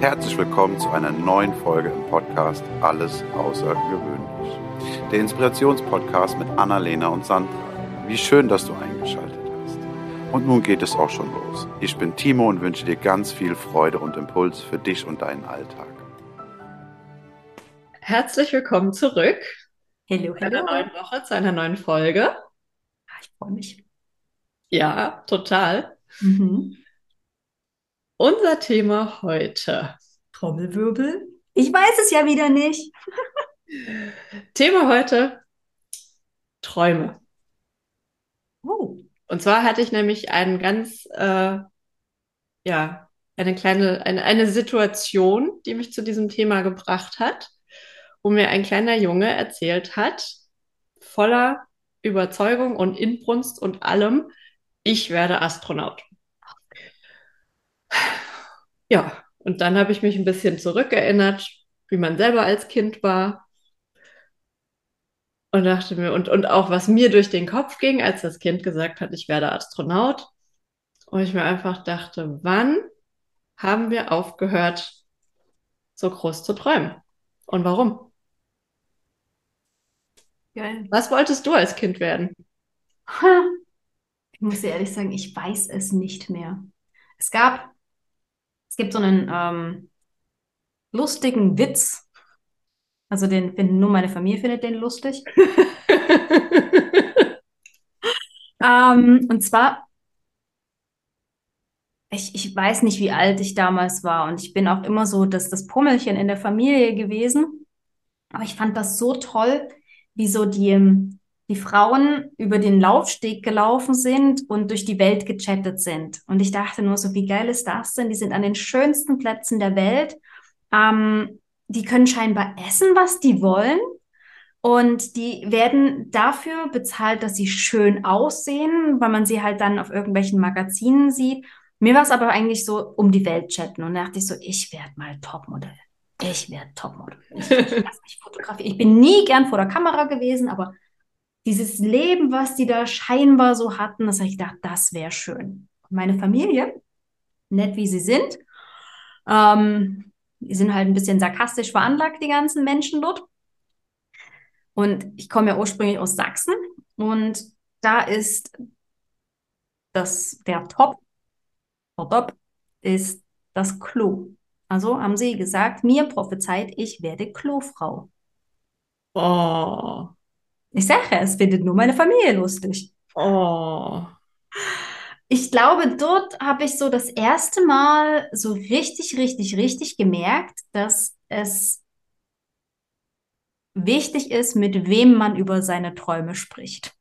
Herzlich willkommen zu einer neuen Folge im Podcast Alles Außergewöhnlich. Der Inspirationspodcast mit Annalena und Sandra. Wie schön, dass du eingeschaltet hast. Und nun geht es auch schon los. Ich bin Timo und wünsche dir ganz viel Freude und Impuls für dich und deinen Alltag. Herzlich willkommen zurück. Hello, Zu einer neuen Woche, zu einer neuen Folge. Ah, Ich freue mich. Ja, total. Mhm. Unser Thema heute. Trommelwirbel. Ich weiß es ja wieder nicht. Thema heute Träume. Oh. Und zwar hatte ich nämlich einen ganz, äh, ja, eine kleine, eine, eine Situation, die mich zu diesem Thema gebracht hat, wo mir ein kleiner Junge erzählt hat, voller Überzeugung und Inbrunst und allem, ich werde Astronaut. Ja, und dann habe ich mich ein bisschen zurückerinnert, wie man selber als Kind war. Und dachte mir, und, und auch was mir durch den Kopf ging, als das Kind gesagt hat, ich werde Astronaut. Und ich mir einfach dachte, wann haben wir aufgehört, so groß zu träumen? Und warum? Geil. Was wolltest du als Kind werden? Ich muss dir ehrlich sagen, ich weiß es nicht mehr. Es gab, es gibt so einen ähm, lustigen Witz. Also den finden nur meine Familie findet den lustig. Ähm, und zwar, ich, ich weiß nicht, wie alt ich damals war und ich bin auch immer so das, das Pummelchen in der Familie gewesen. Aber ich fand das so toll, wie so die, ähm, die Frauen über den Laufsteg gelaufen sind und durch die Welt gechattet sind. Und ich dachte nur so, wie geil ist das denn? Die sind an den schönsten Plätzen der Welt. Ähm, die können scheinbar essen, was die wollen. Und die werden dafür bezahlt, dass sie schön aussehen, weil man sie halt dann auf irgendwelchen Magazinen sieht. Mir war es aber eigentlich so um die Welt chatten. Und da dachte ich so, ich werde mal Topmodell. Ich werde Topmodel. Ich, ich lass mich fotografieren. Ich bin nie gern vor der Kamera gewesen, aber dieses Leben, was die da scheinbar so hatten, das habe ich gedacht, das wäre schön. Meine Familie, nett wie sie sind, ähm, die sind halt ein bisschen sarkastisch veranlagt, die ganzen Menschen dort. Und ich komme ja ursprünglich aus Sachsen und da ist das, der Top, der Top ist das Klo. Also haben sie gesagt, mir prophezeit, ich werde Klofrau. Oh, Ich sage, es findet nur meine Familie lustig. oh. Ich glaube, dort habe ich so das erste Mal so richtig, richtig, richtig gemerkt, dass es wichtig ist, mit wem man über seine Träume spricht.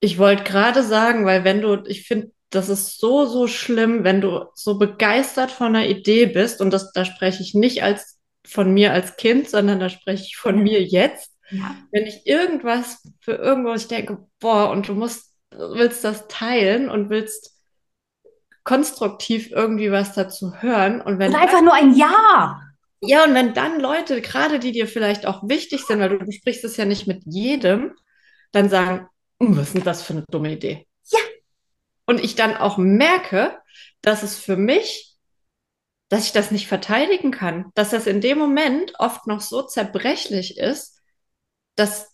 Ich wollte gerade sagen, weil wenn du, ich finde, das ist so, so schlimm, wenn du so begeistert von einer Idee bist, und das, da spreche ich nicht als von mir als Kind, sondern da spreche ich von mir jetzt. Ja. Wenn ich irgendwas für irgendwas, ich denke, boah, und du musst, willst das teilen und willst konstruktiv irgendwie was dazu hören. Und wenn Oder einfach nur ein Ja. ja, und wenn dann Leute, gerade die dir vielleicht auch wichtig sind, weil du besprichst es ja nicht mit jedem, dann sagen, "Hm, was ist denn das für eine dumme Idee? Ja. Und ich dann auch merke, dass es für mich, dass ich das nicht verteidigen kann, dass das in dem Moment oft noch so zerbrechlich ist, dass,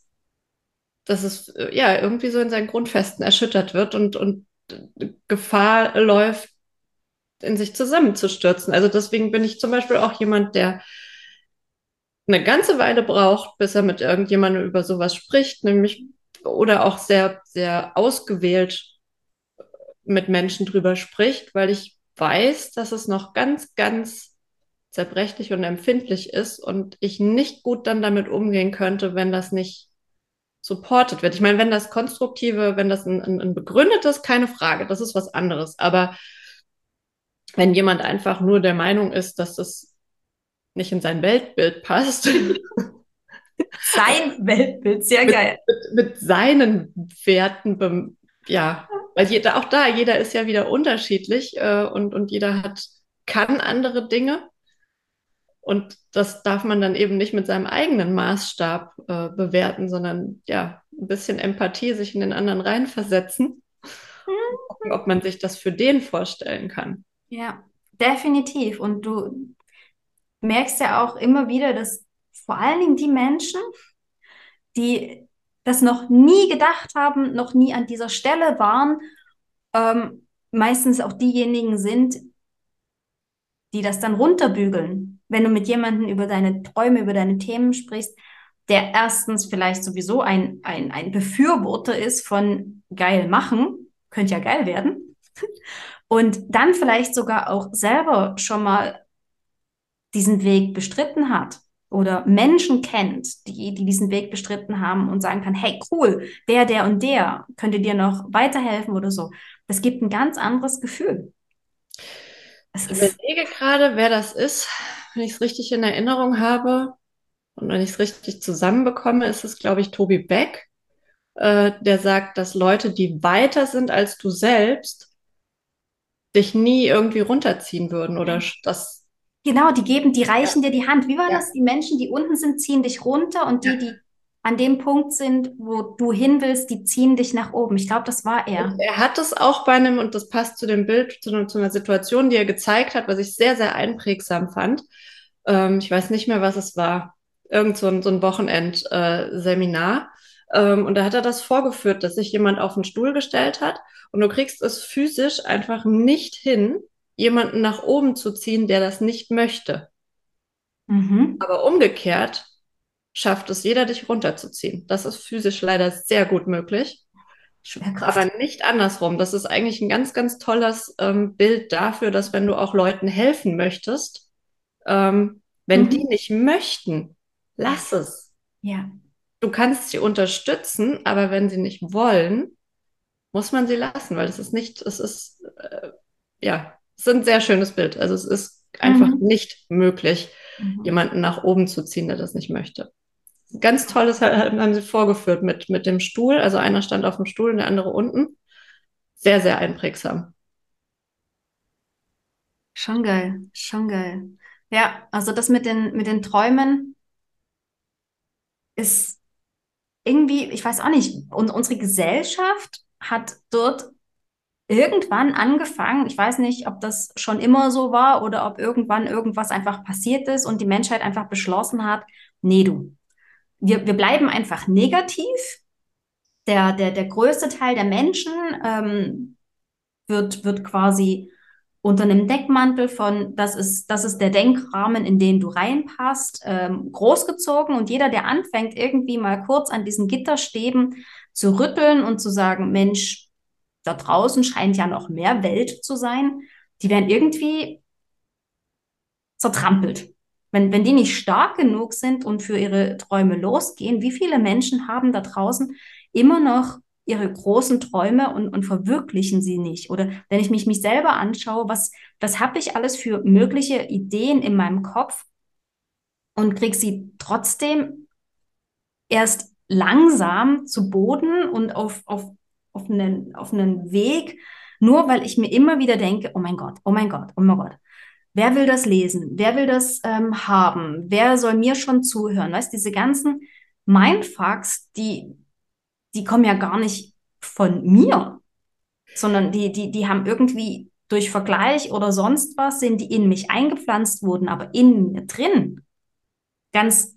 dass es äh, ja irgendwie so in seinen Grundfesten erschüttert wird und, und Gefahr läuft, in sich zusammenzustürzen. Also deswegen bin ich zum Beispiel auch jemand, der eine ganze Weile braucht, bis er mit irgendjemandem über sowas spricht, nämlich oder auch sehr, sehr ausgewählt mit Menschen drüber spricht, weil ich weiß, dass es noch ganz, ganz zerbrechlich und empfindlich ist und ich nicht gut dann damit umgehen könnte, wenn das nicht supported wird. Ich meine, wenn das konstruktive, wenn das ein, ein, ein begründetes, keine Frage, das ist was anderes. Aber wenn jemand einfach nur der Meinung ist, dass das nicht in sein Weltbild passt, Sein Weltbild, sehr geil. mit, mit seinen Werten, ja, weil jeder, auch da, jeder ist ja wieder unterschiedlich äh, und, und jeder hat, kann andere Dinge. Und das darf man dann eben nicht mit seinem eigenen Maßstab äh, bewerten, sondern ja, ein bisschen Empathie sich in den anderen reinversetzen, gucken, ob man sich das für den vorstellen kann. Ja, definitiv. Und du merkst ja auch immer wieder, dass vor allen Dingen die Menschen, die das noch nie gedacht haben, noch nie an dieser Stelle waren, ähm, meistens auch diejenigen sind, die das dann runterbügeln. Wenn du mit jemandem über deine Träume, über deine Themen sprichst, der erstens vielleicht sowieso ein, ein, ein Befürworter ist von geil machen, könnte ja geil werden, und dann vielleicht sogar auch selber schon mal diesen Weg bestritten hat oder Menschen kennt, die, die diesen Weg bestritten haben und sagen kann, hey, cool, der, der und der könnte dir noch weiterhelfen oder so. Das gibt ein ganz anderes Gefühl. Es ich überlege gerade, wer das ist. Wenn ich es richtig in Erinnerung habe und wenn ich es richtig zusammenbekomme, ist es, glaube ich, Tobi Beck, äh, der sagt, dass Leute, die weiter sind als du selbst, dich nie irgendwie runterziehen würden oder das Genau, die geben, die reichen ja. dir die Hand. Wie war ja. das? Die Menschen, die unten sind, ziehen dich runter und die, die an dem Punkt sind, wo du hin willst, die ziehen dich nach oben. Ich glaube, das war er. Und er hat es auch bei einem, und das passt zu dem Bild, zu, zu, einer Situation, die er gezeigt hat, was ich sehr, sehr einprägsam fand. Ähm, ich weiß nicht mehr, was es war. Irgend so ein, so ein Wochenend-Seminar. Äh, ähm, und da hat er das vorgeführt, dass sich jemand auf den Stuhl gestellt hat und du kriegst es physisch einfach nicht hin, jemanden nach oben zu ziehen, der das nicht möchte. Mhm. Aber umgekehrt schafft es jeder, dich runterzuziehen. Das ist physisch leider sehr gut möglich. Aber nicht andersrum. Das ist eigentlich ein ganz, ganz tolles ähm, Bild dafür, dass wenn du auch Leuten helfen möchtest, ähm, wenn mhm. die nicht möchten, lass es. Ja. Du kannst sie unterstützen, aber wenn sie nicht wollen, muss man sie lassen, weil es ist nicht, es ist, äh, ja, es ist ein sehr schönes Bild. Also es ist einfach mhm. nicht möglich, mhm. jemanden nach oben zu ziehen, der das nicht möchte. Ganz tolles haben sie vorgeführt mit, mit dem Stuhl. Also einer stand auf dem Stuhl und der andere unten. Sehr, sehr einprägsam. Schon geil, schon geil. Ja, also das mit den, mit den Träumen ist irgendwie, ich weiß auch nicht, und unsere Gesellschaft hat dort irgendwann angefangen, ich weiß nicht, ob das schon immer so war oder ob irgendwann irgendwas einfach passiert ist und die Menschheit einfach beschlossen hat, nee, du, wir, wir bleiben einfach negativ. Der, der, der größte Teil der Menschen ähm, wird, wird quasi unter einem Deckmantel von, das ist, das ist der Denkrahmen, in den du reinpasst, ähm, großgezogen. Und jeder, der anfängt, irgendwie mal kurz an diesen Gitterstäben zu rütteln und zu sagen, Mensch, da draußen scheint ja noch mehr Welt zu sein, die werden irgendwie zertrampelt. Wenn, wenn die nicht stark genug sind und für ihre Träume losgehen, wie viele Menschen haben da draußen immer noch ihre großen Träume und, und verwirklichen sie nicht? Oder wenn ich mich, mich selber anschaue, was, was habe ich alles für mögliche Ideen in meinem Kopf und kriege sie trotzdem erst langsam zu Boden und auf, auf auf einen, auf einen Weg, nur weil ich mir immer wieder denke, oh mein Gott, oh mein Gott, oh mein Gott. Wer will das lesen? Wer will das ähm, haben? Wer soll mir schon zuhören? Weißt, diese ganzen Mindfucks, die, die kommen ja gar nicht von mir, sondern die, die, die haben irgendwie durch Vergleich oder sonst was, sind die in mich eingepflanzt wurden, aber in mir drin. Ganz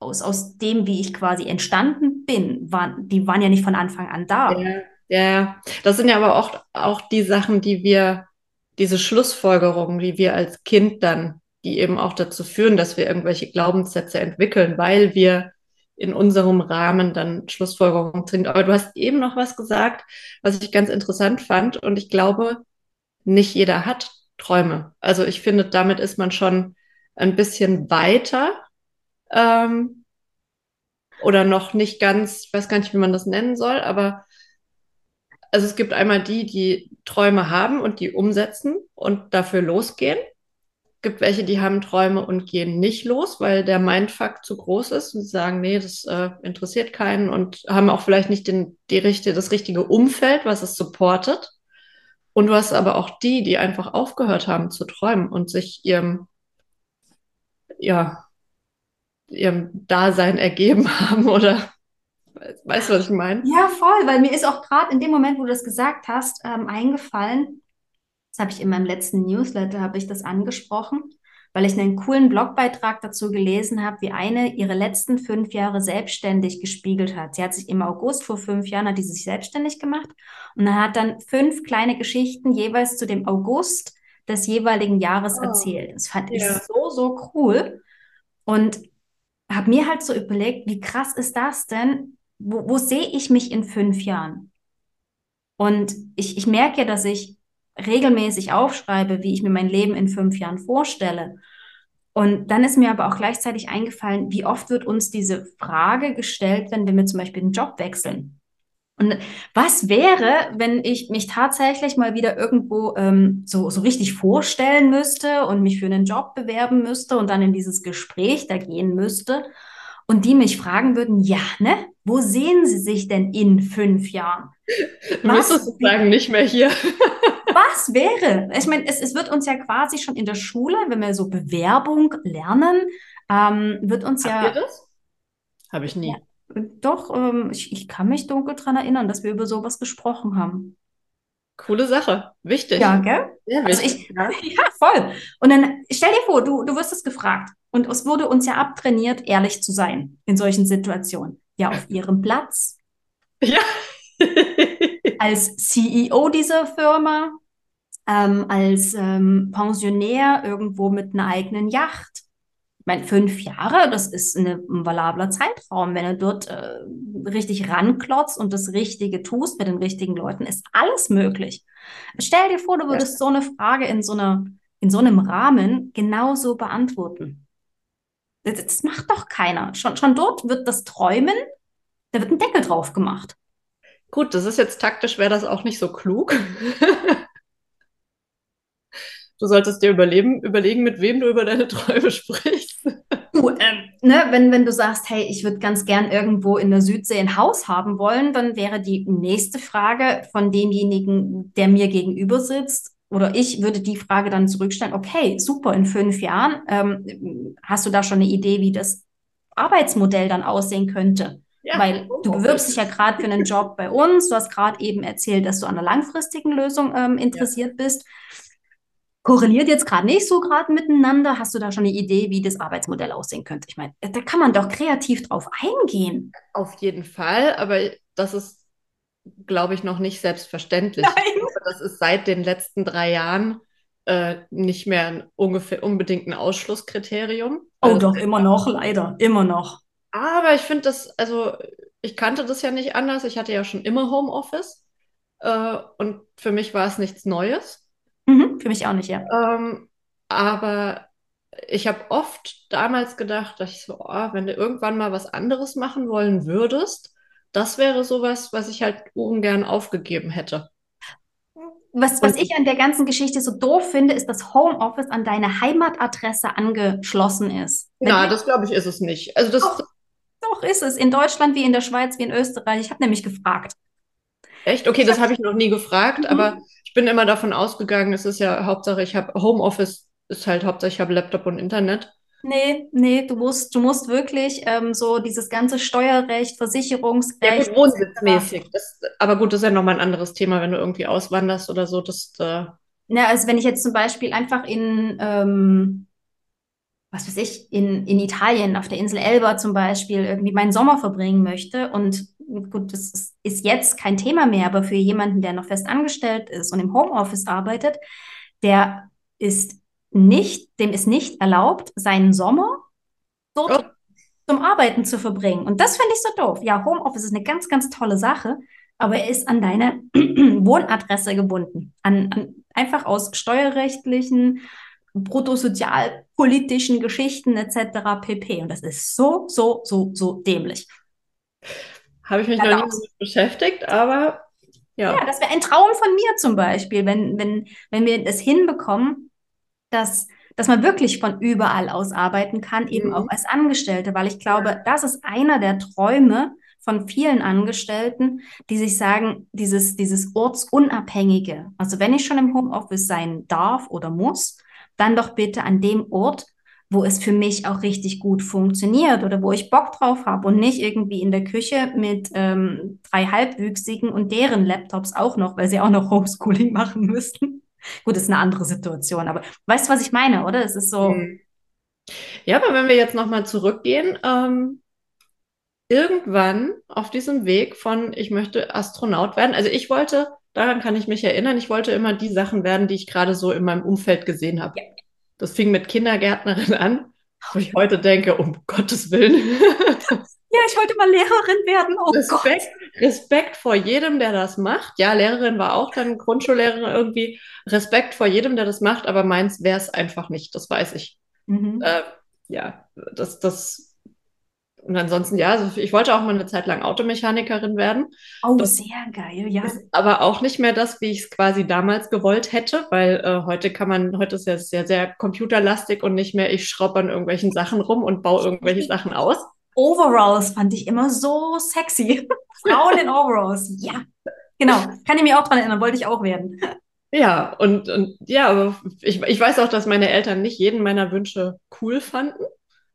aus, aus dem, wie ich quasi entstanden bin, waren, die waren ja nicht von Anfang an da. Ja, ja. das sind ja aber auch, auch die Sachen, die wir, diese Schlussfolgerungen, die wir als Kind dann, die eben auch dazu führen, dass wir irgendwelche Glaubenssätze entwickeln, weil wir in unserem Rahmen dann Schlussfolgerungen sind. Aber du hast eben noch was gesagt, was ich ganz interessant fand. Und ich glaube, nicht jeder hat Träume. Also ich finde, damit ist man schon ein bisschen weiter ähm, oder noch nicht ganz, ich weiß gar nicht, wie man das nennen soll, aber also es gibt einmal die, die Träume haben und die umsetzen und dafür losgehen. Es gibt welche, die haben Träume und gehen nicht los, weil der Mindfuck zu groß ist und sagen, nee, das äh, interessiert keinen und haben auch vielleicht nicht den, die richtige, das richtige Umfeld, was es supportet. Und du hast aber auch die, die einfach aufgehört haben zu träumen und sich ihrem, ja, ihrem Dasein ergeben haben oder weißt du, was ich meine? Ja, voll, weil mir ist auch gerade in dem Moment, wo du das gesagt hast, ähm, eingefallen, das habe ich in meinem letzten Newsletter, habe ich das angesprochen, weil ich einen coolen Blogbeitrag dazu gelesen habe, wie eine ihre letzten fünf Jahre selbstständig gespiegelt hat. Sie hat sich im August vor fünf Jahren hat die sich selbstständig gemacht und dann hat dann fünf kleine Geschichten jeweils zu dem August des jeweiligen Jahres oh, erzählt. Das fand ja. ich so, so cool und habe mir halt so überlegt, wie krass ist das denn? Wo, wo sehe ich mich in fünf Jahren? Und ich, ich merke ja, dass ich regelmäßig aufschreibe, wie ich mir mein Leben in fünf Jahren vorstelle. Und dann ist mir aber auch gleichzeitig eingefallen, wie oft wird uns diese Frage gestellt, wenn wir zum Beispiel den Job wechseln. Und was wäre, wenn ich mich tatsächlich mal wieder irgendwo ähm, so, so richtig vorstellen müsste und mich für einen Job bewerben müsste und dann in dieses Gespräch da gehen müsste und die mich fragen würden, ja, ne, wo sehen Sie sich denn in fünf Jahren? Du müsstest sagen, nicht mehr hier. was wäre? Ich meine, es, es wird uns ja quasi schon in der Schule, wenn wir so Bewerbung lernen, ähm, wird uns Habt ja. Ihr das? Habe ich nie. Ja, doch, ähm, ich, ich kann mich dunkel daran erinnern, dass wir über sowas gesprochen haben. Coole Sache. Wichtig. Ja, gell? Sehr also ich, ja. ja, voll. Und dann stell dir vor, du, du wirst es gefragt. Und es wurde uns ja abtrainiert, ehrlich zu sein in solchen Situationen. Ja, auf ihrem Platz. Ja. als CEO dieser Firma, ähm, als ähm, Pensionär irgendwo mit einer eigenen Yacht. Ich meine, fünf Jahre, das ist eine, ein valabler Zeitraum. Wenn du dort äh, richtig ranklotzt und das Richtige tust mit den richtigen Leuten, ist alles möglich. Stell dir vor, du würdest so eine Frage in so, einer, in so einem Rahmen genauso beantworten. Das, macht doch keiner. Schon, schon dort wird das Träumen, da wird ein Deckel drauf gemacht. Gut, das ist jetzt taktisch, wäre das auch nicht so klug. du solltest dir überleben, überlegen, mit wem du über deine Träume sprichst. Du, ähm, ne, wenn, wenn du sagst, hey, ich würde ganz gern irgendwo in der Südsee ein Haus haben wollen, dann wäre die nächste Frage von demjenigen, der mir gegenüber sitzt, oder ich würde die Frage dann zurückstellen, okay, super, in fünf Jahren, ähm, hast du da schon eine Idee, wie das Arbeitsmodell dann aussehen könnte? Ja. Weil du bewirbst dich ja gerade für einen Job bei uns. Du hast gerade eben erzählt, dass du an einer langfristigen Lösung ähm, interessiert ja. bist. Korreliert jetzt gerade nicht so gerade miteinander. Hast du da schon eine Idee, wie das Arbeitsmodell aussehen könnte? Ich meine, da kann man doch kreativ drauf eingehen. Auf jeden Fall, aber das ist, glaube ich, noch nicht selbstverständlich. Nein. Das ist seit den letzten drei Jahren äh, nicht mehr ein ungefähr unbedingt ein Ausschlusskriterium. Oh, also doch, immer noch, leider, immer noch. Aber ich finde das, also ich kannte das ja nicht anders. Ich hatte ja schon immer Homeoffice äh, und für mich war es nichts Neues. Mhm, für mich auch nicht, ja. Ähm, aber ich habe oft damals gedacht, dass ich so, oh, wenn du irgendwann mal was anderes machen wollen würdest, das wäre sowas, was ich halt ungern aufgegeben hätte. Was, was ich an der ganzen Geschichte so doof finde, ist, dass Homeoffice an deine Heimatadresse angeschlossen ist. Na, das glaube ich ist es nicht. Also das, Doch, doch, ist es. In Deutschland wie in der Schweiz wie in Österreich. Ich habe nämlich gefragt. Echt? Okay, das habe ich noch nie gefragt, mhm. aber ich bin immer davon ausgegangen, es ist ja Hauptsache, ich habe Homeoffice, ist halt Hauptsache, ich habe Laptop und Internet. Nee, nee, du musst, du musst wirklich ähm, so dieses ganze Steuerrecht, Versicherungsrecht. Ja, wohnsitzmäßig. Das, aber gut, das ist ja nochmal ein anderes Thema, wenn du irgendwie auswanderst oder so. Das, äh ja, also wenn ich jetzt zum Beispiel einfach in, ähm, was weiß ich, in, in Italien, auf der Insel Elba zum Beispiel, irgendwie meinen Sommer verbringen möchte. Und gut, das ist, ist jetzt kein Thema mehr, aber für jemanden, der noch fest angestellt ist und im Homeoffice arbeitet, der ist nicht, dem ist nicht erlaubt, seinen Sommer dort oh. zum Arbeiten zu verbringen. Und das finde ich so doof. Ja, Homeoffice ist eine ganz, ganz tolle Sache, aber er ist an deine Wohnadresse gebunden. An, an, einfach aus steuerrechtlichen bruttosozialpolitischen Geschichten etc. pp. Und das ist so, so, so, so dämlich. Habe ich mich noch nie damit beschäftigt, aber ja. Ja, das wäre ein Traum von mir zum Beispiel, wenn, wenn, wenn wir das hinbekommen, dass, dass man wirklich von überall aus arbeiten kann, eben mhm. auch als Angestellte, weil ich glaube, das ist einer der Träume von vielen Angestellten, die sich sagen, dieses, dieses Ortsunabhängige, also wenn ich schon im Homeoffice sein darf oder muss, dann doch bitte an dem Ort, wo es für mich auch richtig gut funktioniert oder wo ich Bock drauf habe und nicht irgendwie in der Küche mit ähm, drei Halbwüchsigen und deren Laptops auch noch, weil sie auch noch Homeschooling machen müssten. Gut, das ist eine andere Situation, aber weißt du, was ich meine, oder? Es ist so. Mhm. Ja, aber wenn wir jetzt nochmal zurückgehen, ähm, irgendwann auf diesem Weg von, ich möchte Astronaut werden. Also ich wollte, daran kann ich mich erinnern, ich wollte immer die Sachen werden, die ich gerade so in meinem Umfeld gesehen habe. Ja. Das fing mit Kindergärtnerin an, wo ich heute denke, um Gottes Willen. Ja, ich wollte mal Lehrerin werden. Oh Respekt, Respekt vor jedem, der das macht. Ja, Lehrerin war auch dann Grundschullehrerin irgendwie. Respekt vor jedem, der das macht, aber meins wäre es einfach nicht, das weiß ich. Mhm. Äh, ja, das, das, und ansonsten, ja, also ich wollte auch mal eine Zeit lang Automechanikerin werden. Oh, Das sehr geil, ja. aber auch nicht mehr das, wie ich es quasi damals gewollt hätte, weil äh, heute kann man, heute ist ja sehr, sehr computerlastig und nicht mehr, ich schraube an irgendwelchen Sachen rum und baue irgendwelche Sachen aus. Overalls fand ich immer so sexy. Frauen in Overalls, ja. Genau, kann ich mich auch dran erinnern, wollte ich auch werden. Ja, und, und ja, aber ich, ich weiß auch, dass meine Eltern nicht jeden meiner Wünsche cool fanden.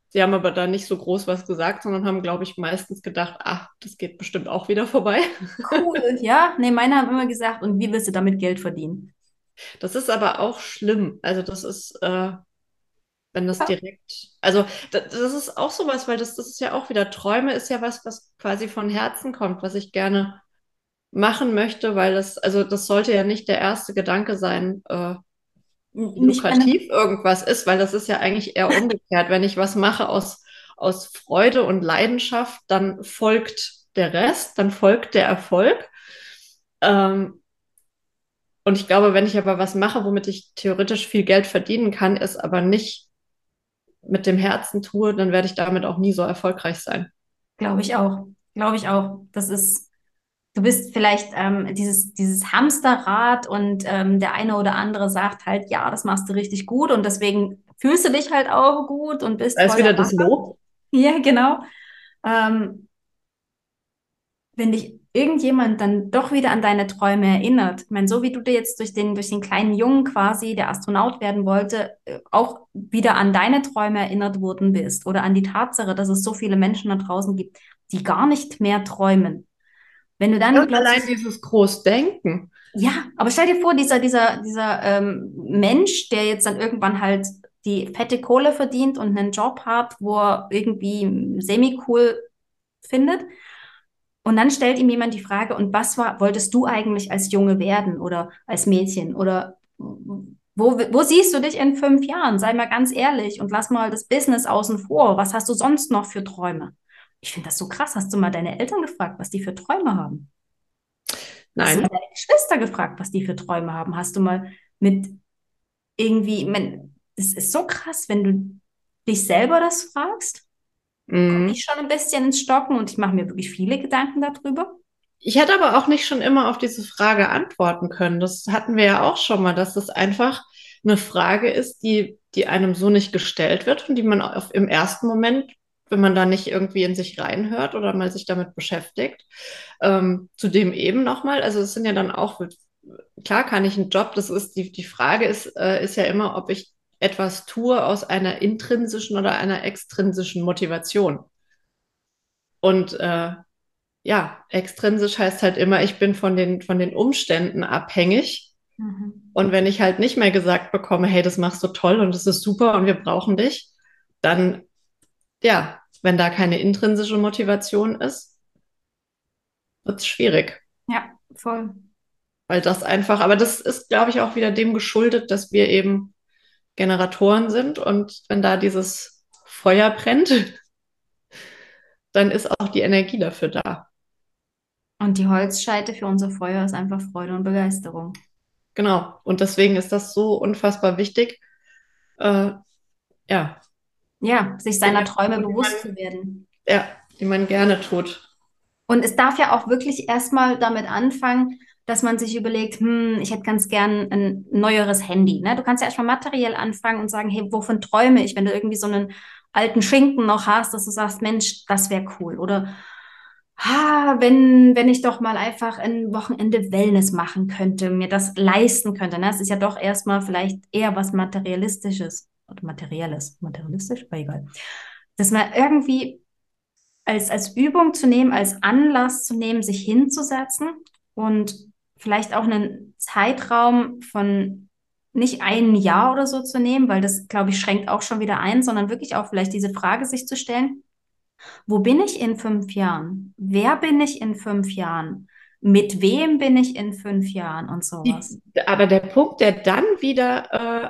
Sie haben aber da nicht so groß was gesagt, sondern haben, glaube ich, meistens gedacht, ach, das geht bestimmt auch wieder vorbei. Cool, ja. Nee, meine haben immer gesagt, und wie willst du damit Geld verdienen? Das ist aber auch schlimm. Also das ist, äh, wenn das direkt, also da- das ist auch sowas, weil das, das ist ja auch wieder, Träume ist ja was, was quasi von Herzen kommt, was ich gerne machen möchte, weil das, also das sollte ja nicht der erste Gedanke sein, äh, lukrativ irgendwas ist, weil das ist ja eigentlich eher umgekehrt. Wenn ich was mache aus, aus Freude und Leidenschaft, dann folgt der Rest, dann folgt der Erfolg. Ähm, und ich glaube, wenn ich aber was mache, womit ich theoretisch viel Geld verdienen kann, es aber nicht mit dem Herzen tue, dann werde ich damit auch nie so erfolgreich sein. glaube ich auch. Glaube ich auch. Das ist, du bist vielleicht ähm, dieses, dieses Hamsterrad und ähm, der eine oder andere sagt halt, ja, das machst du richtig gut und deswegen fühlst du dich halt auch gut und bist Da ist wieder das. Lob. Ja, genau. Ähm, wenn dich irgendjemand dann doch wieder an deine Träume erinnert, ich meine, so wie du dir jetzt durch den, durch den kleinen Jungen quasi, der Astronaut werden wollte, äh, auch wieder an deine Träume erinnert worden bist oder an die Tatsache, dass es so viele Menschen da draußen gibt, die gar nicht mehr träumen. Wenn du dann Und allein dieses Großdenken. ja, aber stell dir vor, dieser, dieser, dieser ähm, Mensch, der jetzt dann irgendwann halt die fette Kohle verdient und einen Job hat, wo er irgendwie semi-cool findet. Und dann stellt ihm jemand die Frage, und was war, wolltest du eigentlich als Junge werden oder als Mädchen? Oder wo, wo siehst du dich in fünf Jahren? Sei mal ganz ehrlich und lass mal das Business außen vor. Was hast du sonst noch für Träume? Ich finde das so krass. Hast du mal deine Eltern gefragt, was die für Träume haben? Hast du Nein. mal deine Geschwister gefragt, was die für Träume haben? Hast du mal mit irgendwie, es ist so krass, wenn du dich selber das fragst, komme Mhm. ich schon ein bisschen ins Stocken und ich mache mir wirklich viele Gedanken darüber. Ich hätte aber auch nicht schon immer auf diese Frage antworten können. Das hatten wir ja auch schon mal, dass das einfach eine Frage ist, die, die einem so nicht gestellt wird und die man auf, im ersten Moment, wenn man da nicht irgendwie in sich reinhört oder mal sich damit beschäftigt, ähm, zudem eben nochmal, also es sind ja dann auch, klar kann ich einen Job, das ist die, die Frage ist, äh, ist ja immer, ob ich etwas tue aus einer intrinsischen oder einer extrinsischen Motivation. Und äh, ja, extrinsisch heißt halt immer, ich bin von den, von den Umständen abhängig. Mhm. Und wenn ich halt nicht mehr gesagt bekomme, hey, das machst du toll und das ist super und wir brauchen dich, dann, ja, wenn da keine intrinsische Motivation ist, wird es schwierig. Ja, voll. Weil das einfach, aber das ist, glaube ich, auch wieder dem geschuldet, dass wir eben Generatoren sind und wenn da dieses Feuer brennt, dann ist auch die Energie dafür da. Und die Holzscheite für unser Feuer ist einfach Freude und Begeisterung. Genau. Und deswegen ist das so unfassbar wichtig, äh, ja, Ja, sich seiner Träume bewusst man- zu werden. ja, die man gerne tut. Und es darf ja auch wirklich erstmal damit anfangen, dass man sich überlegt, hm, ich hätte ganz gern ein neueres Handy. Ne? Du kannst ja erstmal materiell anfangen und sagen, hey, wovon träume ich, wenn du irgendwie so einen alten Schinken noch hast, dass du sagst, Mensch, das wäre cool. Oder ah, wenn, wenn ich doch mal einfach ein Wochenende Wellness machen könnte, mir das leisten könnte. Ne? Es ist ja doch erstmal vielleicht eher was Materialistisches. Oder Materielles. Materialistisch? Aber egal. Dass man irgendwie als, als Übung zu nehmen, als Anlass zu nehmen, sich hinzusetzen und vielleicht auch einen Zeitraum von nicht ein Jahr oder so zu nehmen, weil das, glaube ich, schränkt auch schon wieder ein, sondern wirklich auch vielleicht diese Frage sich zu stellen, wo bin ich in fünf Jahren? Wer bin ich in fünf Jahren? Mit wem bin ich in fünf Jahren und sowas? Aber der Punkt, der dann wieder äh,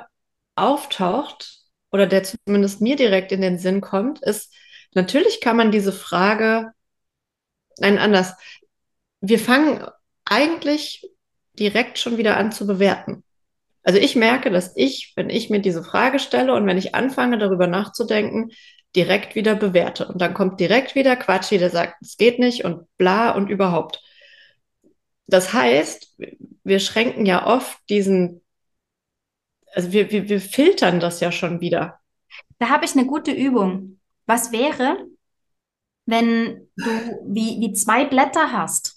auftaucht, oder der zumindest mir direkt in den Sinn kommt, ist, natürlich kann man diese Frage, nein, anders. Wir fangen eigentlich direkt schon wieder an zu bewerten. Also ich merke, dass ich, wenn ich mir diese Frage stelle und wenn ich anfange, darüber nachzudenken, direkt wieder bewerte. Und dann kommt direkt wieder Quatschi, der sagt, es geht nicht und bla und überhaupt. Das heißt, wir schränken ja oft diesen, also wir, wir, wir filtern das ja schon wieder. Da habe ich eine gute Übung. Was wäre, wenn du wie, wie zwei Blätter hast?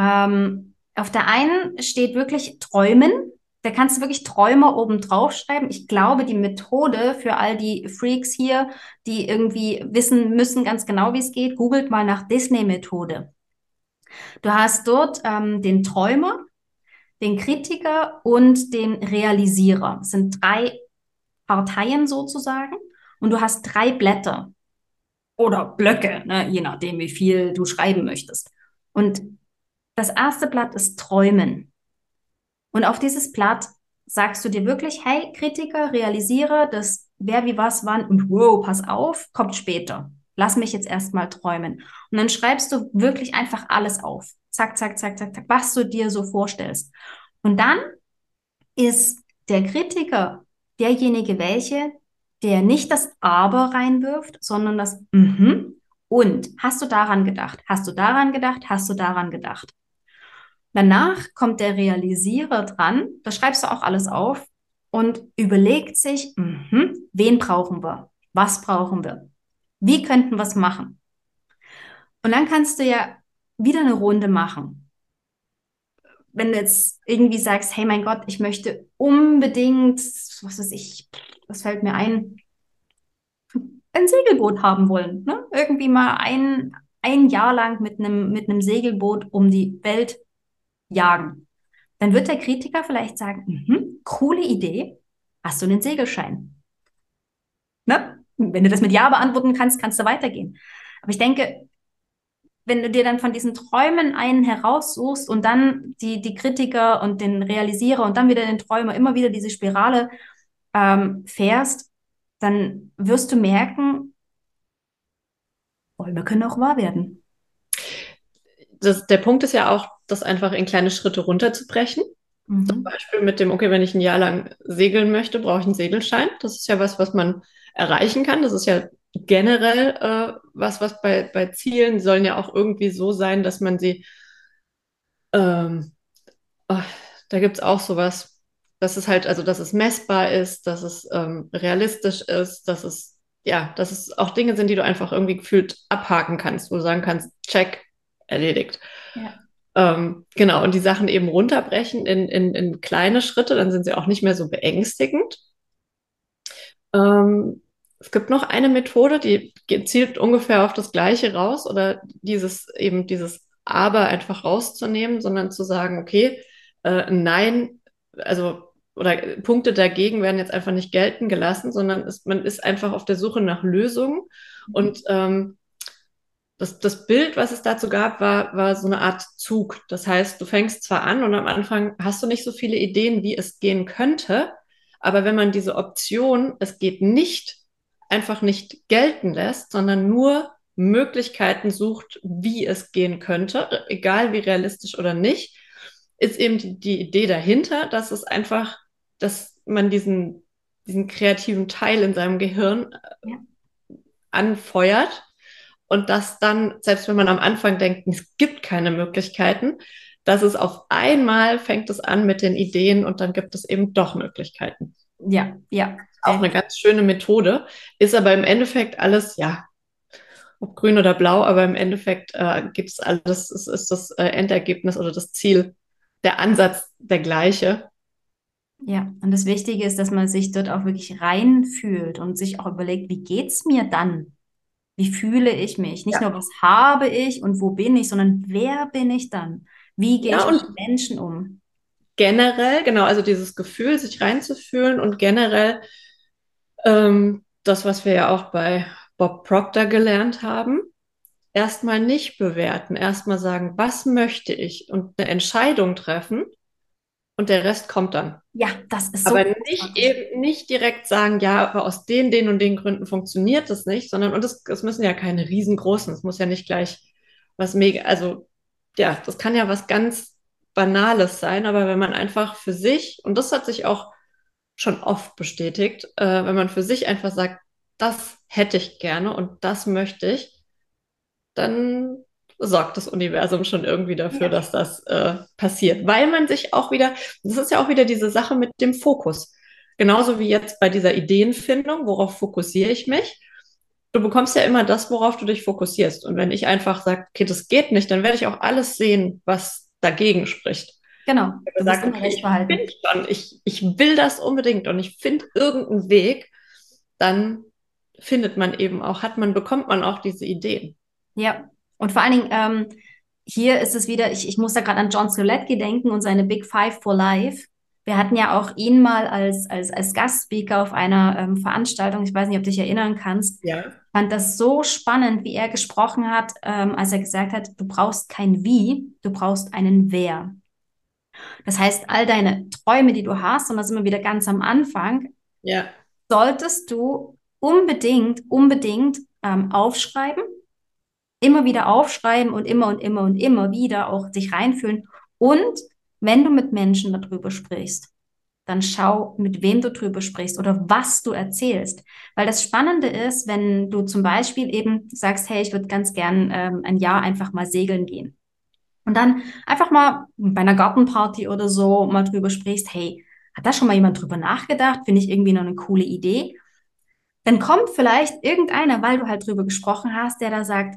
Ähm, auf der einen steht wirklich Träumen. Da kannst du wirklich Träume oben drauf schreiben. Ich glaube, die Methode für all die Freaks hier, die irgendwie wissen müssen ganz genau, wie es geht, googelt mal nach Disney-Methode. Du hast dort ähm, den Träumer, den Kritiker und den Realisierer. Das sind drei Parteien sozusagen. Und du hast drei Blätter oder Blöcke, ne, je nachdem, wie viel du schreiben möchtest. Und das erste Blatt ist Träumen. Und auf dieses Blatt sagst du dir wirklich, hey, Kritiker, realisiere, dass wer wie was wann und wow, pass auf, kommt später. Lass mich jetzt erstmal träumen. Und dann schreibst du wirklich einfach alles auf. Zack, zack, zack, zack, zack, was du dir so vorstellst. Und dann ist der Kritiker derjenige welche, der nicht das Aber reinwirft, sondern das Mhm. Und hast du daran gedacht? Hast du daran gedacht? Hast du daran gedacht? Danach kommt der Realisierer dran, da schreibst du auch alles auf und überlegt sich, mh, wen brauchen wir? Was brauchen wir? Wie könnten wir es machen? Und dann kannst du ja wieder eine Runde machen. Wenn du jetzt irgendwie sagst, hey mein Gott, ich möchte unbedingt, was weiß ich, was fällt mir ein, ein Segelboot haben wollen. Ne? Irgendwie mal ein, ein Jahr lang mit einem, mit einem Segelboot um die Welt jagen. Dann wird der Kritiker vielleicht sagen, mhm, coole Idee, hast du einen Segelschein? Ne? Wenn du das mit Ja beantworten kannst, kannst du weitergehen. Aber ich denke, wenn du dir dann von diesen Träumen einen heraussuchst und dann die, die Kritiker und den Realisierer und dann wieder den Träumer, immer wieder diese Spirale ähm, fährst, dann wirst du merken, Bäume können auch wahr werden. Das, der Punkt ist ja auch, das einfach in kleine Schritte runterzubrechen. Mhm. Zum Beispiel mit dem, okay, wenn ich ein Jahr lang segeln möchte, brauche ich einen Segelschein. Das ist ja was, was man erreichen kann. Das ist ja generell äh, was, was bei, bei Zielen sollen ja auch irgendwie so sein, dass man sie, ähm, oh, da gibt es auch sowas, dass es halt, also dass es messbar ist, dass es ähm, realistisch ist, dass es, ja, dass es auch Dinge sind, die du einfach irgendwie gefühlt abhaken kannst, wo du sagen kannst, check, erledigt. Ja. Ähm, genau, und die Sachen eben runterbrechen in, in, in kleine Schritte, dann sind sie auch nicht mehr so beängstigend. Ähm, es gibt noch eine Methode, die zielt ungefähr auf das Gleiche raus oder dieses eben dieses Aber einfach rauszunehmen, sondern zu sagen, okay, äh, nein, also oder Punkte dagegen werden jetzt einfach nicht gelten gelassen, sondern es, man ist einfach auf der Suche nach Lösungen und ähm, das, das Bild, was es dazu gab, war, war so eine Art Zug. Das heißt, du fängst zwar an und am Anfang hast du nicht so viele Ideen, wie es gehen könnte, aber wenn man diese Option, es geht nicht, einfach nicht gelten lässt, sondern nur Möglichkeiten sucht, wie es gehen könnte, egal wie realistisch oder nicht, ist eben die, die Idee dahinter, dass es einfach, dass man diesen, diesen kreativen Teil in seinem Gehirn ja. anfeuert und dass dann, selbst wenn man am Anfang denkt, es gibt keine Möglichkeiten, dass es auf einmal fängt es an mit den Ideen und dann gibt es eben doch Möglichkeiten. Ja, ja. Auch eine ganz schöne Methode, ist aber im Endeffekt alles, ja, ob grün oder blau, aber im Endeffekt äh, gibt es alles, es ist das äh, Endergebnis oder das Ziel, der Ansatz der gleiche. Ja, und das Wichtige ist, dass man sich dort auch wirklich reinfühlt und sich auch überlegt, wie geht es mir dann? Wie fühle ich mich? Nicht ja. nur, was habe ich und wo bin ich, sondern wer bin ich dann? Wie gehe ja, ich mit Menschen um? generell, genau, also dieses Gefühl, sich reinzufühlen und generell ähm, das, was wir ja auch bei Bob Proctor gelernt haben, erstmal nicht bewerten, erstmal sagen, was möchte ich und eine Entscheidung treffen und der Rest kommt dann. Ja, das ist so. Aber nicht eben nicht direkt sagen, ja, aber aus den, den und den Gründen funktioniert das nicht, sondern und es, es müssen ja keine riesengroßen, es muss ja nicht gleich was mega, also ja, das kann ja was ganz Banales sein, aber wenn man einfach für sich, und das hat sich auch schon oft bestätigt, äh, wenn man für sich einfach sagt, das hätte ich gerne und das möchte ich, dann sorgt das Universum schon irgendwie dafür, ja. dass das äh, passiert. Weil man sich auch wieder, das ist ja auch wieder diese Sache mit dem Fokus. Genauso wie jetzt bei dieser Ideenfindung, worauf fokussiere ich mich? Du bekommst ja immer das, worauf du dich fokussierst. Und wenn ich einfach sage, okay, das geht nicht, dann werde ich auch alles sehen, was dagegen spricht. Genau. Du sagst, okay, ich, schon, ich, ich will das unbedingt und ich finde irgendeinen Weg, dann findet man eben auch, hat man, bekommt man auch diese Ideen. Ja, und vor allen Dingen, ähm, hier ist es wieder, ich, ich muss da gerade an John Soletki denken und seine Big Five for Life. Wir hatten ja auch ihn mal als, als, als Gastspeaker auf einer ähm, Veranstaltung. Ich weiß nicht, ob du dich erinnern kannst. Ja. Ich fand das so spannend, wie er gesprochen hat, ähm, als er gesagt hat, du brauchst kein Wie, du brauchst einen Wer. Das heißt, all deine Träume, die du hast, und da sind wir wieder ganz am Anfang, ja. solltest du unbedingt, unbedingt ähm, aufschreiben immer wieder aufschreiben und immer und immer und immer wieder auch sich reinfühlen. Und wenn du mit Menschen darüber sprichst, dann schau, mit wem du darüber sprichst oder was du erzählst. Weil das Spannende ist, wenn du zum Beispiel eben sagst, hey, ich würde ganz gern ähm, ein Jahr einfach mal segeln gehen. Und dann einfach mal bei einer Gartenparty oder so mal drüber sprichst, hey, hat da schon mal jemand drüber nachgedacht? Finde ich irgendwie noch eine coole Idee. Dann kommt vielleicht irgendeiner, weil du halt drüber gesprochen hast, der da sagt,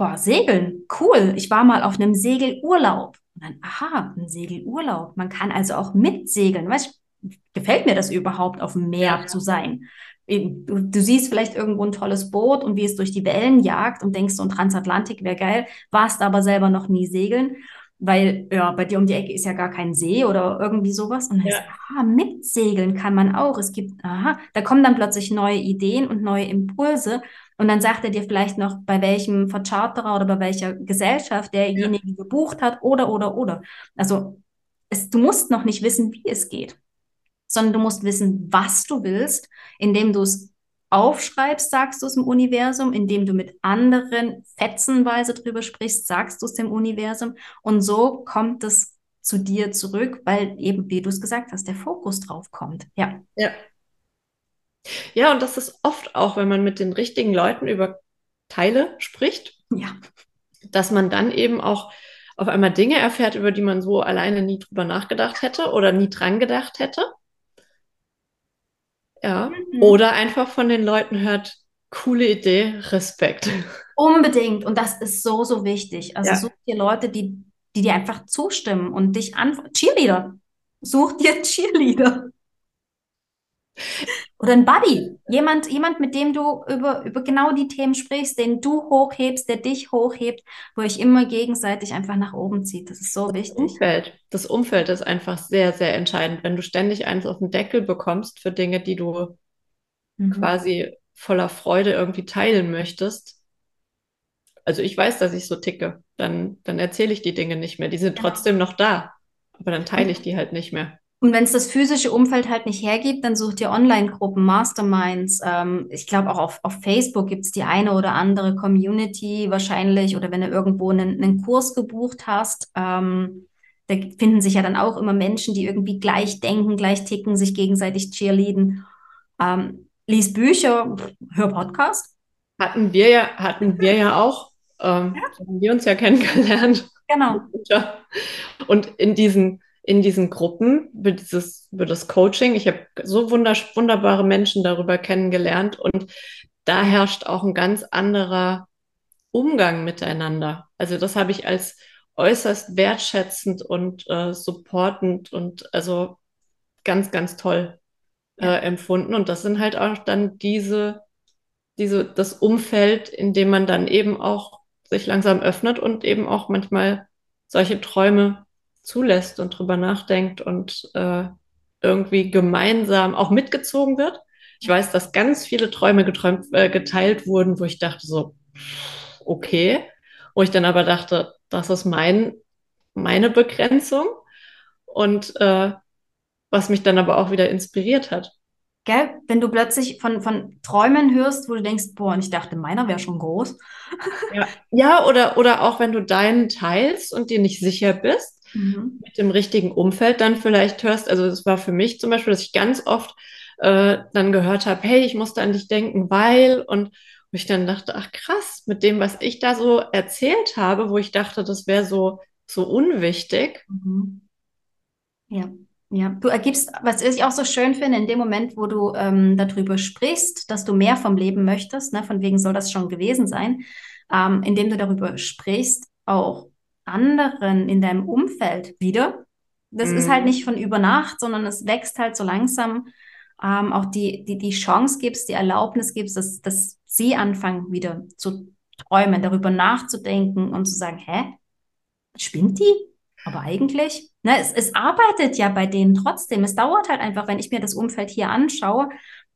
boah, Segeln, cool. Ich war mal auf einem Segelurlaub. Und dann, aha, ein Segelurlaub. Man kann also auch mitsegeln. Weißt gefällt mir das überhaupt, auf dem Meer zu sein? Du, du, siehst vielleicht irgendwo ein tolles Boot und wie es durch die Wellen jagt und denkst, so ein Transatlantik wäre geil, warst aber selber noch nie segeln, weil ja, bei dir um die Ecke ist ja gar kein See oder irgendwie sowas. Und dann ja. ist, aha, mitsegeln kann man auch. Es gibt, aha, da kommen dann plötzlich neue Ideen und neue Impulse. Und dann sagt er dir vielleicht noch, bei welchem Vercharterer oder bei welcher Gesellschaft derjenige ja. gebucht hat oder, oder, oder. Also es, du musst noch nicht wissen, wie es geht, sondern du musst wissen, was du willst, indem du es aufschreibst, sagst du es im Universum, indem du mit anderen fetzenweise drüber sprichst, sagst du es im Universum. Und so kommt es zu dir zurück, weil eben, wie du es gesagt hast, der Fokus drauf kommt. Ja. Ja, ja, und das ist oft auch, wenn man mit den richtigen Leuten über Teile spricht, ja. dass man dann eben auch auf einmal Dinge erfährt, über die man so alleine nie drüber nachgedacht hätte oder nie dran gedacht hätte. Ja. Mhm. Oder einfach von den Leuten hört, coole Idee, Respekt. Unbedingt. Und das ist so, so wichtig. Also ja. such dir Leute, die, die dir einfach zustimmen und dich an. Cheerleader. Such dir Cheerleader. Oder ein Buddy, jemand, jemand, mit dem du über, über genau die Themen sprichst, den du hochhebst, der dich hochhebt, wo euch immer gegenseitig einfach nach oben zieht. Das ist so das wichtig. Umfeld. Das Umfeld ist einfach sehr, sehr entscheidend. Wenn du ständig eins auf den Deckel bekommst für Dinge, die du mhm. quasi voller Freude irgendwie teilen möchtest. Also ich weiß, dass ich so ticke. Dann, dann erzähle ich die Dinge nicht mehr. Die sind genau. trotzdem noch da. Aber dann teile ich die halt nicht mehr. Und wenn es das physische Umfeld halt nicht hergibt, dann sucht ihr Online-Gruppen, Masterminds. Ähm, ich glaube, auch auf, auf Facebook gibt es die eine oder andere Community wahrscheinlich. Oder wenn du irgendwo einen, einen Kurs gebucht hast, ähm, da finden sich ja dann auch immer Menschen, die irgendwie gleich denken, gleich ticken, sich gegenseitig cheerleaden. Ähm, lies Bücher, hör Podcast. Hatten wir ja, hatten wir ja auch. Ähm, ja. Haben wir uns ja kennengelernt. Genau. Und in diesen in diesen Gruppen über, dieses, über das Coaching. Ich habe so wunderbare Menschen darüber kennengelernt und da herrscht auch ein ganz anderer Umgang miteinander. Also das habe ich als äußerst wertschätzend und äh, supportend und also ganz, ganz toll äh, empfunden. Und das sind halt auch dann diese, diese, das Umfeld, in dem man dann eben auch sich langsam öffnet und eben auch manchmal solche Träume zulässt und drüber nachdenkt und äh, irgendwie gemeinsam auch mitgezogen wird. Ich weiß, dass ganz viele Träume geträumt, äh, geteilt wurden, wo ich dachte so, okay, wo ich dann aber dachte, das ist mein, meine Begrenzung und äh, was mich dann aber auch wieder inspiriert hat. Gell? Wenn du plötzlich von, von Träumen hörst, wo du denkst, boah, und ich dachte, meiner wäre schon groß. Ja, ja oder, oder auch wenn du deinen teilst und dir nicht sicher bist, mhm. mit dem richtigen Umfeld dann vielleicht hörst. Also es war für mich zum Beispiel, dass ich ganz oft äh, dann gehört habe, hey, ich musste an dich denken, weil und wo ich dann dachte, ach krass, mit dem, was ich da so erzählt habe, wo ich dachte, das wäre so, so unwichtig. Mhm. Ja. Ja, du ergibst, was ich auch so schön finde, in dem Moment, wo du ähm, darüber sprichst, dass du mehr vom Leben möchtest, ne, von wegen soll das schon gewesen sein, ähm, indem du darüber sprichst, auch anderen in deinem Umfeld wieder. Das mhm. ist halt mhm. nicht von über Nacht, sondern es wächst halt so langsam. Ähm, auch die, die, die Chance gibst, die Erlaubnis gibst, dass, dass sie anfangen wieder zu träumen, darüber nachzudenken und zu sagen, hä, spinnt die? Aber eigentlich Ne, es, es arbeitet ja bei denen trotzdem. Es dauert halt einfach, wenn ich mir das Umfeld hier anschaue.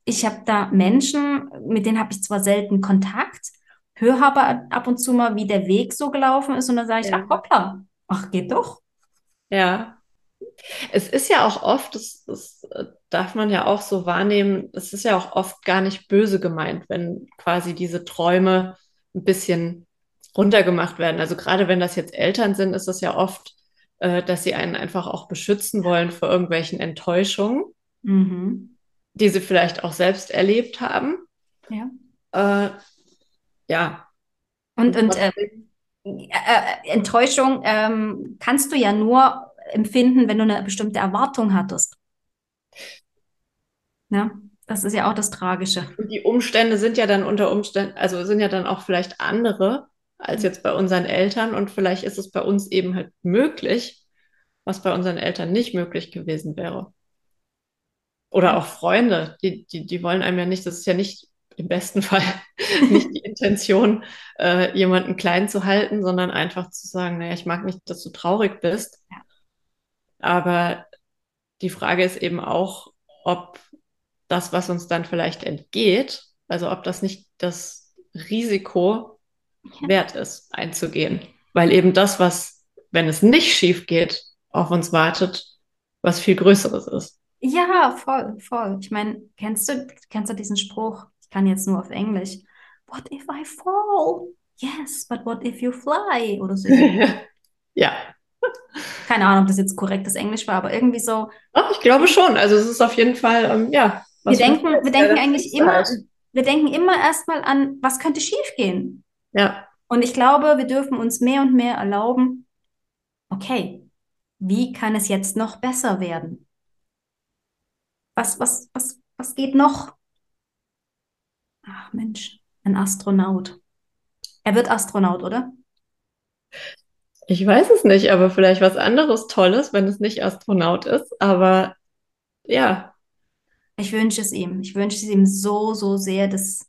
Ich habe da Menschen, mit denen habe ich zwar selten Kontakt, höre aber ab und zu mal, wie der Weg so gelaufen ist und dann sage ich, ja. ach hoppla, ach geht doch. Ja. Es ist ja auch oft, das, das darf man ja auch so wahrnehmen, es ist ja auch oft gar nicht böse gemeint, wenn quasi diese Träume ein bisschen runtergemacht werden. Also gerade wenn das jetzt Eltern sind, ist das ja oft äh, dass sie einen einfach auch beschützen wollen vor irgendwelchen Enttäuschungen, mhm. die sie vielleicht auch selbst erlebt haben. Ja. Äh, ja. Und, und äh, äh, Enttäuschung ähm, kannst du ja nur empfinden, wenn du eine bestimmte Erwartung hattest. Ja, das ist ja auch das Tragische. Und die Umstände sind ja dann unter Umständen, also sind ja dann auch vielleicht andere als jetzt bei unseren Eltern. Und vielleicht ist es bei uns eben halt möglich, was bei unseren Eltern nicht möglich gewesen wäre. Oder auch Freunde, die, die, die wollen einem ja nicht, das ist ja nicht im besten Fall nicht die Intention, äh, jemanden klein zu halten, sondern einfach zu sagen, naja, ich mag nicht, dass du traurig bist. Ja. Aber die Frage ist eben auch, ob das, was uns dann vielleicht entgeht, also ob das nicht das Risiko wert ist, einzugehen. Weil eben das, was, wenn es nicht schief geht, auf uns wartet, was viel Größeres ist. Ja, voll, voll. Ich meine, kennst du, kennst du diesen Spruch? Ich kann jetzt nur auf Englisch. What if I fall? Yes, but what if you fly? Oder so. ja. Keine Ahnung, ob das jetzt korrektes Englisch war, aber irgendwie so. Ach, ich glaube schon. Also es ist auf jeden Fall, ähm, ja. Wir denken, wir denken eigentlich immer, wir denken immer erstmal an, was könnte schiefgehen? Ja. Und ich glaube, wir dürfen uns mehr und mehr erlauben, okay, wie kann es jetzt noch besser werden? Was, was, was, was geht noch? Ach Mensch, ein Astronaut. Er wird Astronaut, oder? Ich weiß es nicht, aber vielleicht was anderes Tolles, wenn es nicht Astronaut ist. Aber ja. Ich wünsche es ihm. Ich wünsche es ihm so, so sehr, dass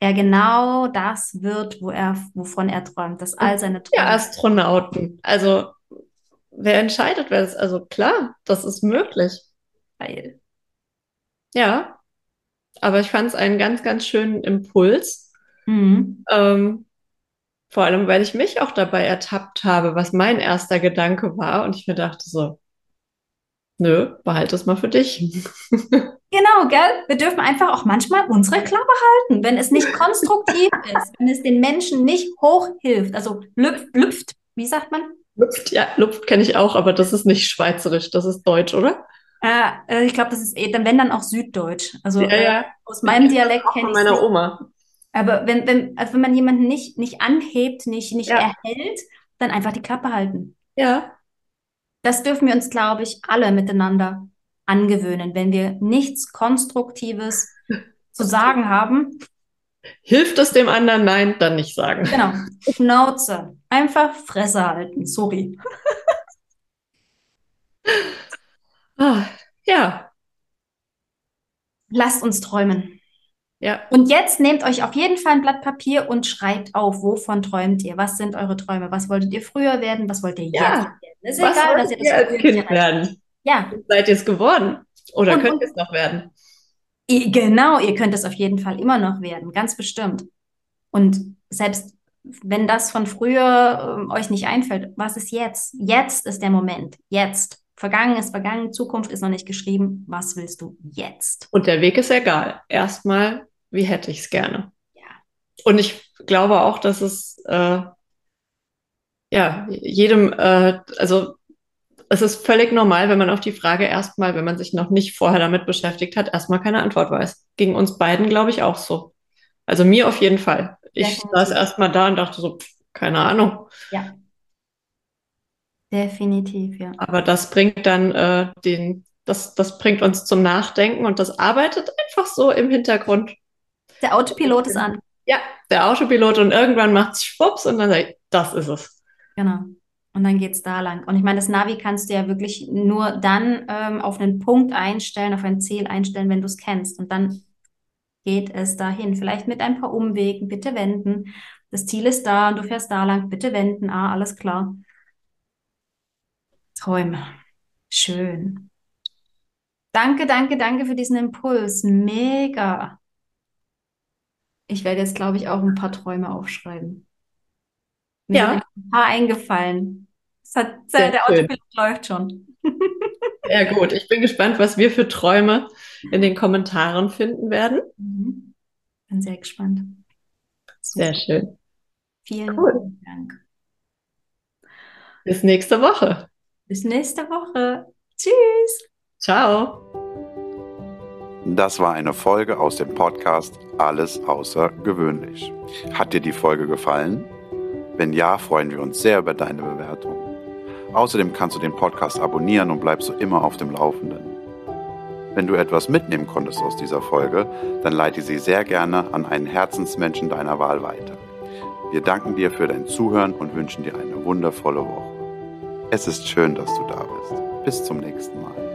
er genau das wird, wo er, wovon er träumt, dass all seine Träume. Ja, Astronauten. Also, wer entscheidet, wer es, also klar, das ist möglich. Geil. Ja. Aber ich fand es einen ganz, ganz schönen Impuls. Mhm. Ähm, vor allem, weil ich mich auch dabei ertappt habe, was mein erster Gedanke war. Und ich mir dachte so, nö, behalte es mal für dich. Genau, gell? Wir dürfen einfach auch manchmal unsere Klappe halten, wenn es nicht konstruktiv ist, wenn es den Menschen nicht hochhilft. Also lüpft, lüpft, wie sagt man? Lüpft, ja, lüpft kenne ich auch, aber das ist nicht schweizerisch, das ist deutsch, oder? Äh, äh ich glaube, das ist eh, dann wenn dann auch süddeutsch. Also ja, ja. Äh, aus meinem Dialekt kenne ich meiner nicht. Oma. Aber wenn, wenn, also wenn man jemanden nicht, nicht anhebt, nicht, nicht ja. erhält, dann einfach die Klappe halten. Ja. Das dürfen wir uns, glaube ich, alle miteinander angewöhnen, wenn wir nichts Konstruktives zu sagen haben. Hilft es dem anderen? Nein, dann nicht sagen. Genau. Schnauze. Einfach Fresse halten. Sorry. ah, ja. Lasst uns träumen. Ja. Und jetzt nehmt euch auf jeden Fall ein Blatt Papier und schreibt auf, wovon träumt ihr? Was sind eure Träume? Was wolltet ihr früher werden? Was wollt ihr Ja. jetzt werden? Es ist Was egal, dass ihr ihr das als früher Kind erreicht werden? Ja, Seid ihr es geworden? Oder Und- könnt und- ihr es noch werden? Genau, ihr könnt es auf jeden Fall immer noch werden, ganz bestimmt. Und selbst wenn das von früher ähm, euch nicht einfällt, was ist jetzt? Jetzt ist der Moment. Jetzt. Vergangen ist vergangen, Zukunft ist noch nicht geschrieben. Was willst du jetzt? Und der Weg ist egal. Erstmal, wie hätte ich es gerne? Ja. Und ich glaube auch, dass es äh, ja jedem, äh, also es ist völlig normal, wenn man auf die Frage erstmal, wenn man sich noch nicht vorher damit beschäftigt hat, erstmal keine Antwort weiß. Ging uns beiden, glaube ich, auch so. Also mir auf jeden Fall. Ich saß erstmal da und dachte so, pff, keine Ahnung. Ja. Definitiv, ja. Aber das bringt dann äh, den, das, das bringt uns zum Nachdenken und das arbeitet einfach so im Hintergrund. Der Autopilot ist an. Ja, der Autopilot und irgendwann macht's schwupps und dann sag ich, das ist es. Genau. Und dann geht's da lang. Und ich meine, das Navi kannst du ja wirklich nur dann ähm, auf einen Punkt einstellen, auf ein Ziel einstellen, wenn du es kennst. Und dann geht es dahin. Vielleicht mit ein paar Umwegen, bitte wenden. Das Ziel ist da und du fährst da lang, bitte wenden. Ah, alles klar. Träume. Schön. Danke, danke, danke für diesen Impuls. Mega. Ich werde jetzt, glaube ich, auch ein paar Träume aufschreiben. Mir Ja. ein paar eingefallen. Hat, der schön. Autopilot läuft schon. Sehr gut. Ich bin gespannt, was wir für Träume in den Kommentaren finden werden. Mhm. Bin sehr gespannt. Sehr schön. Vielen Cool. Dank. Bis nächste Woche. Bis nächste Woche. Tschüss. Ciao. Das war eine Folge aus dem Podcast Alles außergewöhnlich. Hat dir die Folge gefallen? Wenn ja, freuen wir uns sehr über deine Bewertung. Außerdem kannst du den Podcast abonnieren und bleibst so immer auf dem Laufenden. Wenn du etwas mitnehmen konntest aus dieser Folge, dann leite sie sehr gerne an einen Herzensmenschen deiner Wahl weiter. Wir danken dir für dein Zuhören und wünschen dir eine wundervolle Woche. Es ist schön, dass du da bist. Bis zum nächsten Mal.